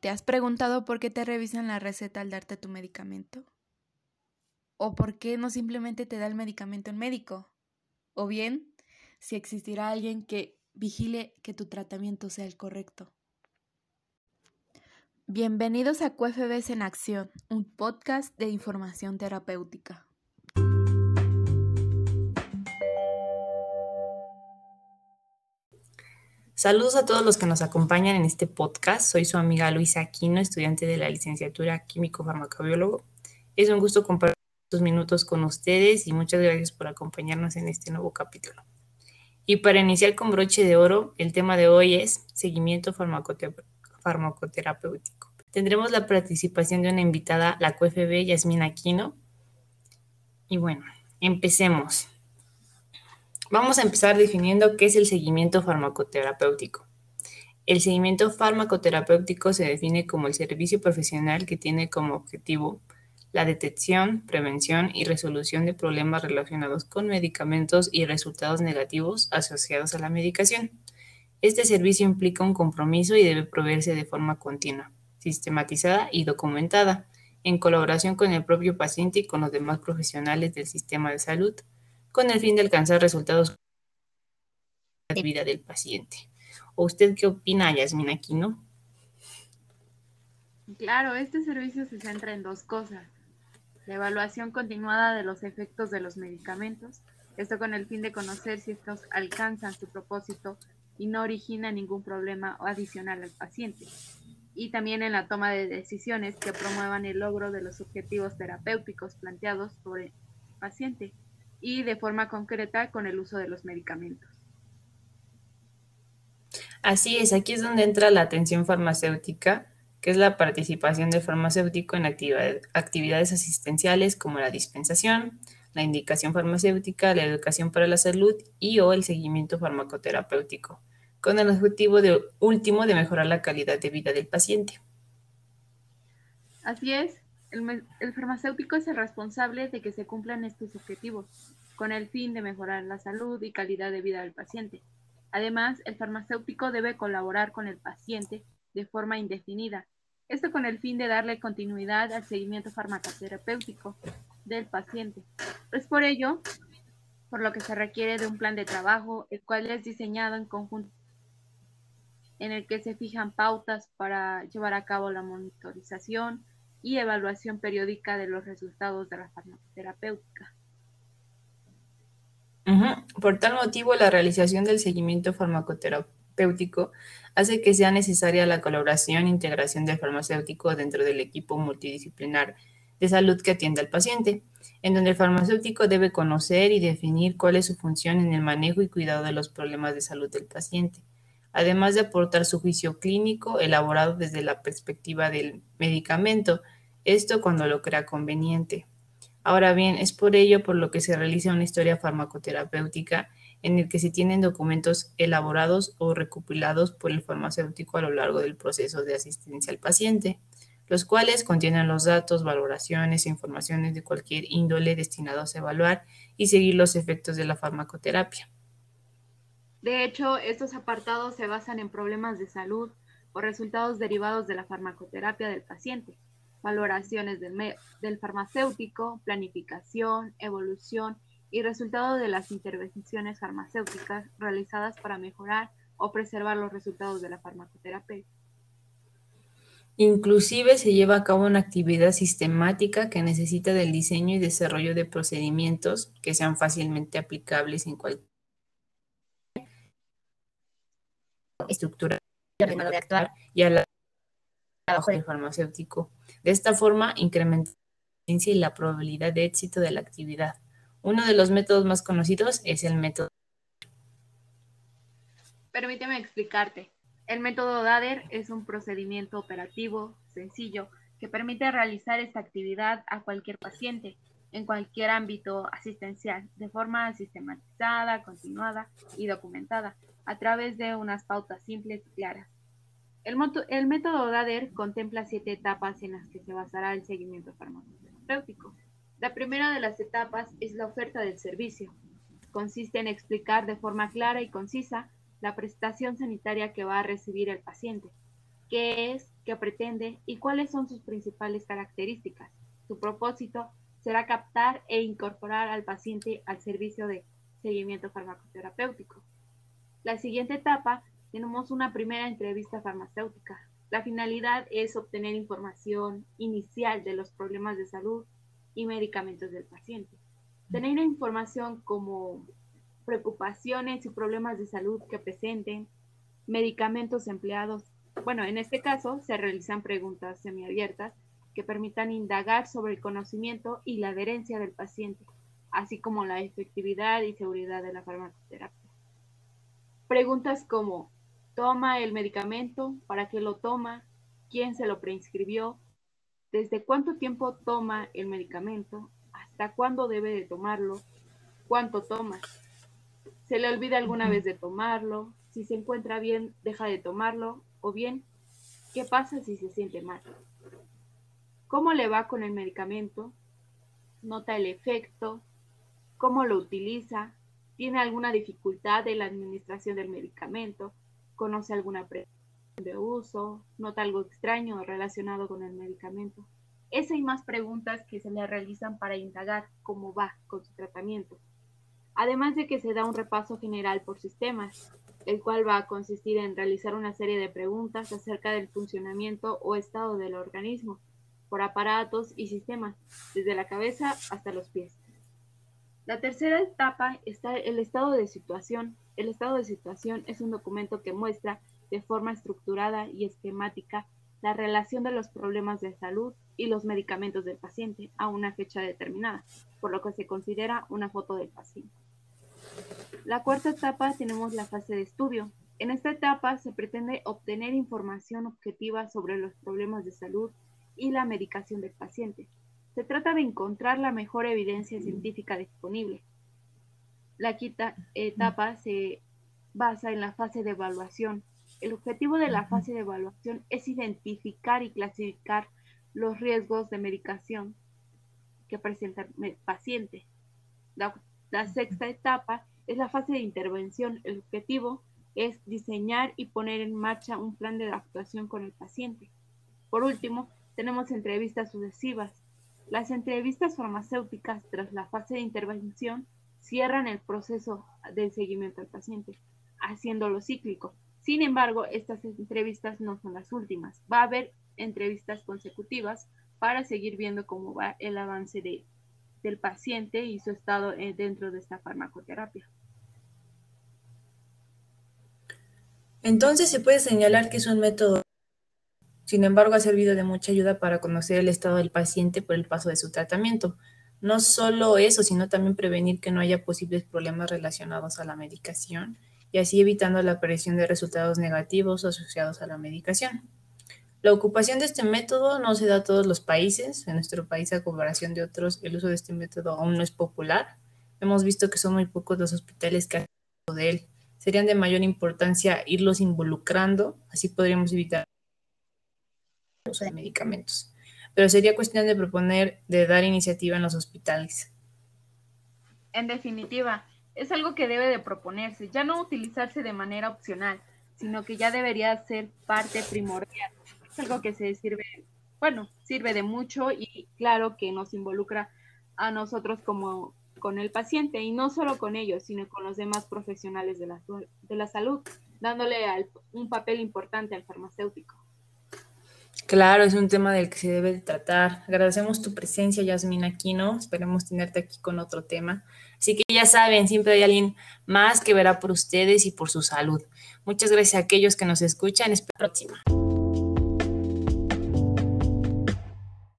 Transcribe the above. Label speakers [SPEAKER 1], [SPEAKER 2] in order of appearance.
[SPEAKER 1] ¿Te has preguntado por qué te revisan la receta al darte tu medicamento? ¿O por qué no simplemente te da el medicamento el médico? O bien, si existirá alguien que vigile que tu tratamiento sea el correcto. Bienvenidos a QFBs en Acción, un podcast de información terapéutica.
[SPEAKER 2] Saludos a todos los que nos acompañan en este podcast. Soy su amiga Luisa Aquino, estudiante de la licenciatura Químico Farmacobiólogo. Es un gusto compartir estos minutos con ustedes y muchas gracias por acompañarnos en este nuevo capítulo. Y para iniciar con broche de oro, el tema de hoy es seguimiento farmacoterapéutico. Tendremos la participación de una invitada, la QFB Yasmina Aquino. Y bueno, empecemos. Vamos a empezar definiendo qué es el seguimiento farmacoterapéutico. El seguimiento farmacoterapéutico se define como el servicio profesional que tiene como objetivo la detección, prevención y resolución de problemas relacionados con medicamentos y resultados negativos asociados a la medicación. Este servicio implica un compromiso y debe proveerse de forma continua, sistematizada y documentada, en colaboración con el propio paciente y con los demás profesionales del sistema de salud con el fin de alcanzar resultados de vida del paciente. ¿O usted qué opina, Yasmina Aquino?
[SPEAKER 3] Claro, este servicio se centra en dos cosas. La evaluación continuada de los efectos de los medicamentos, esto con el fin de conocer si estos alcanzan su propósito y no originan ningún problema adicional al paciente. Y también en la toma de decisiones que promuevan el logro de los objetivos terapéuticos planteados por el paciente y de forma concreta con el uso de los medicamentos.
[SPEAKER 2] Así es, aquí es donde entra la atención farmacéutica, que es la participación del farmacéutico en actividades asistenciales como la dispensación, la indicación farmacéutica, la educación para la salud y o el seguimiento farmacoterapéutico, con el objetivo de, último de mejorar la calidad de vida del paciente.
[SPEAKER 3] Así es, el, farmacéutico es el responsable de que se cumplan estos objetivos, con el fin de mejorar la salud y calidad de vida del paciente. Además, el farmacéutico debe colaborar con el paciente de forma indefinida, esto con el fin de darle continuidad al seguimiento farmacoterapéutico del paciente. Es por ello por lo que se requiere de un plan de trabajo, el cual es diseñado en conjunto en el que se fijan pautas para llevar a cabo la monitorización, y evaluación periódica de los resultados de la farmacoterapéutica.
[SPEAKER 2] Por tal motivo, la realización del seguimiento farmacoterapéutico hace que sea necesaria la colaboración e integración del farmacéutico dentro del equipo multidisciplinar de salud que atiende al paciente, en donde el farmacéutico debe conocer y definir cuál es su función en el manejo y cuidado de los problemas de salud del paciente, además de aportar su juicio clínico elaborado desde la perspectiva del medicamento, esto cuando lo crea conveniente. Ahora bien, es por ello por lo que se realiza una historia farmacoterapéutica en el que se tienen documentos elaborados o recopilados por el farmacéutico a lo largo del proceso de asistencia al paciente, los cuales contienen los datos, valoraciones e informaciones de cualquier índole destinados a evaluar y seguir los efectos de la farmacoterapia.
[SPEAKER 3] De hecho, estos apartados se basan en problemas de salud o resultados derivados de la farmacoterapia del paciente valoraciones del, farmacéutico, planificación, evolución y resultado de las intervenciones farmacéuticas realizadas para mejorar o preservar los resultados de la farmacoterapia.
[SPEAKER 2] Inclusive se lleva a cabo una actividad sistemática que necesita del diseño y desarrollo de procedimientos que sean fácilmente aplicables en cualquier estructura de actuar y a la trabajo del farmacéutico. De esta forma, incrementa la y la probabilidad de éxito de la actividad. Uno de los métodos más conocidos es el método.
[SPEAKER 3] Permíteme explicarte. El método DADER es un procedimiento operativo sencillo que permite realizar esta actividad a cualquier paciente en cualquier ámbito asistencial de forma sistematizada, continuada y documentada a través de unas pautas simples y claras. El, método DADER contempla siete etapas en las que se basará el seguimiento farmacoterapéutico. La primera de las etapas es la oferta del servicio. Consiste en explicar de forma clara y concisa la prestación sanitaria que va a recibir el paciente. qué es, qué pretende y cuáles son sus principales características. Su propósito será captar e incorporar al paciente al servicio de seguimiento farmacoterapéutico. La siguiente etapa tenemos una primera entrevista farmacéutica. La finalidad es obtener información inicial de los problemas de salud y medicamentos del paciente. Tener información como preocupaciones y problemas de salud que presenten, medicamentos empleados. Bueno, en este caso se realizan preguntas semiabiertas que permitan indagar sobre el conocimiento y la adherencia del paciente, así como la efectividad y seguridad de la farmacoterapia. Preguntas como, ¿toma el medicamento? ¿Para qué lo toma? ¿Quién se lo prescribió? ¿Desde cuánto tiempo toma el medicamento? ¿Hasta cuándo debe de tomarlo? ¿Cuánto toma? ¿Se le olvida alguna vez de tomarlo? Si se encuentra bien, deja de tomarlo. O bien, ¿qué pasa si se siente mal? ¿Cómo le va con el medicamento? ¿Nota el efecto? ¿Cómo lo utiliza? ¿Tiene alguna dificultad en la administración del medicamento? ¿Conoce alguna presión de uso? ¿Nota algo extraño relacionado con el medicamento? Esa y más preguntas que se le realizan para indagar cómo va con su tratamiento. Además de que se da un repaso general por sistemas, el cual va a consistir en realizar una serie de preguntas acerca del funcionamiento o estado del organismo, por aparatos y sistemas, desde la cabeza hasta los pies. La tercera etapa está el estado de situación. El estado de situación es un documento que muestra de forma estructurada y esquemática la relación de los problemas de salud y los medicamentos del paciente a una fecha determinada, por lo que se considera una foto del paciente. La cuarta etapa tenemos la fase de estudio. En esta etapa se pretende obtener información objetiva sobre los problemas de salud y la medicación del paciente. Se trata de encontrar la mejor evidencia científica disponible. La quinta etapa se basa en la fase de evaluación. El objetivo de la fase de evaluación es identificar y clasificar los riesgos de medicación que presenta el paciente. La, la sexta etapa es la fase de intervención. El objetivo es diseñar y poner en marcha un plan de actuación con el paciente. Por último, tenemos entrevistas sucesivas. Las entrevistas farmacéuticas tras la fase de intervención cierran el proceso del seguimiento al paciente, haciéndolo cíclico. Sin embargo, estas entrevistas no son las últimas. Va a haber entrevistas consecutivas para seguir viendo cómo va el avance de, del paciente y su estado eh, dentro de esta farmacoterapia.
[SPEAKER 2] Entonces se puede señalar que es un método sin embargo, ha servido de mucha ayuda para conocer el estado del paciente por el paso de su tratamiento. No solo eso, sino también prevenir que no haya posibles problemas relacionados a la medicación y así evitando la aparición de resultados negativos asociados a la medicación. La ocupación de este método no se da a todos los países. En nuestro país, a comparación de otros, el uso de este método aún no es popular. Hemos visto que son muy pocos los hospitales que han de él. Serían de mayor importancia irlos involucrando, así podríamos evitar de medicamentos. Pero sería cuestión de proponer, de dar iniciativa en los hospitales.
[SPEAKER 3] En definitiva, es algo que debe de proponerse, ya no utilizarse de manera opcional, sino que ya debería ser parte primordial. Es algo que se sirve, bueno, sirve de mucho y claro que nos involucra a nosotros como con el paciente y no solo con ellos, sino con los demás profesionales de la, de la salud, dándole un papel importante al farmacéutico.
[SPEAKER 2] Claro, es un tema del que se debe tratar. Agradecemos tu presencia, Yasmin Aquino. Esperemos tenerte aquí con otro tema. Así que ya saben, siempre hay alguien más que verá por ustedes y por su salud. Muchas gracias a aquellos que nos escuchan. Hasta la próxima.